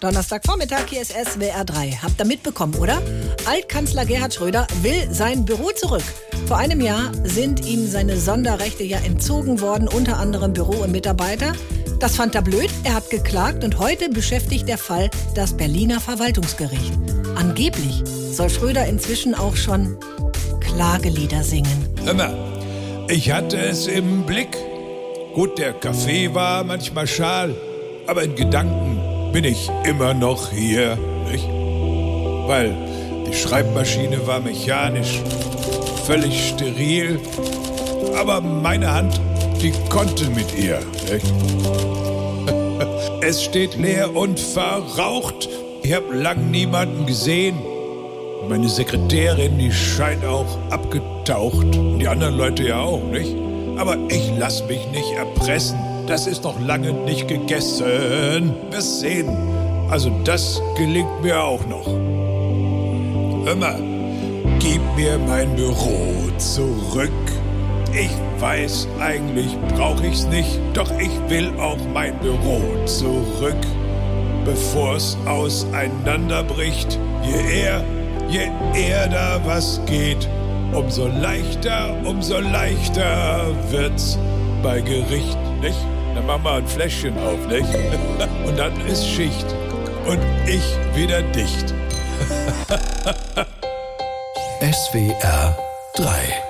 Donnerstagvormittag, hier ist SWR 3. Habt ihr mitbekommen, oder? Altkanzler Gerhard Schröder will sein Büro zurück. Vor einem Jahr sind ihm seine Sonderrechte ja entzogen worden, unter anderem Büro und Mitarbeiter. Das fand er blöd, er hat geklagt und heute beschäftigt der Fall das Berliner Verwaltungsgericht. Angeblich soll Schröder inzwischen auch schon Klagelieder singen. Hör mal, ich hatte es im Blick. Gut, der Kaffee war manchmal schal, aber in Gedanken bin ich immer noch hier, nicht? Weil die Schreibmaschine war mechanisch, völlig steril, aber meine Hand, die konnte mit ihr, nicht? Es steht leer und verraucht. Ich hab lang niemanden gesehen. Meine Sekretärin, die scheint auch abgetaucht. Und die anderen Leute ja auch, nicht? Aber ich lass mich nicht erpressen. Das ist noch lange nicht gegessen. Wir sehen. Also das gelingt mir auch noch. Mal, gib mir mein Büro zurück. Ich weiß, eigentlich brauche ich's nicht, doch ich will auch mein Büro zurück. Bevor's auseinanderbricht, je eher, je eher da was geht, umso leichter, umso leichter wird's bei Gericht, nicht? Dann machen ein Fläschchen auf, nicht? Und dann ist Schicht und ich wieder dicht. SWR 3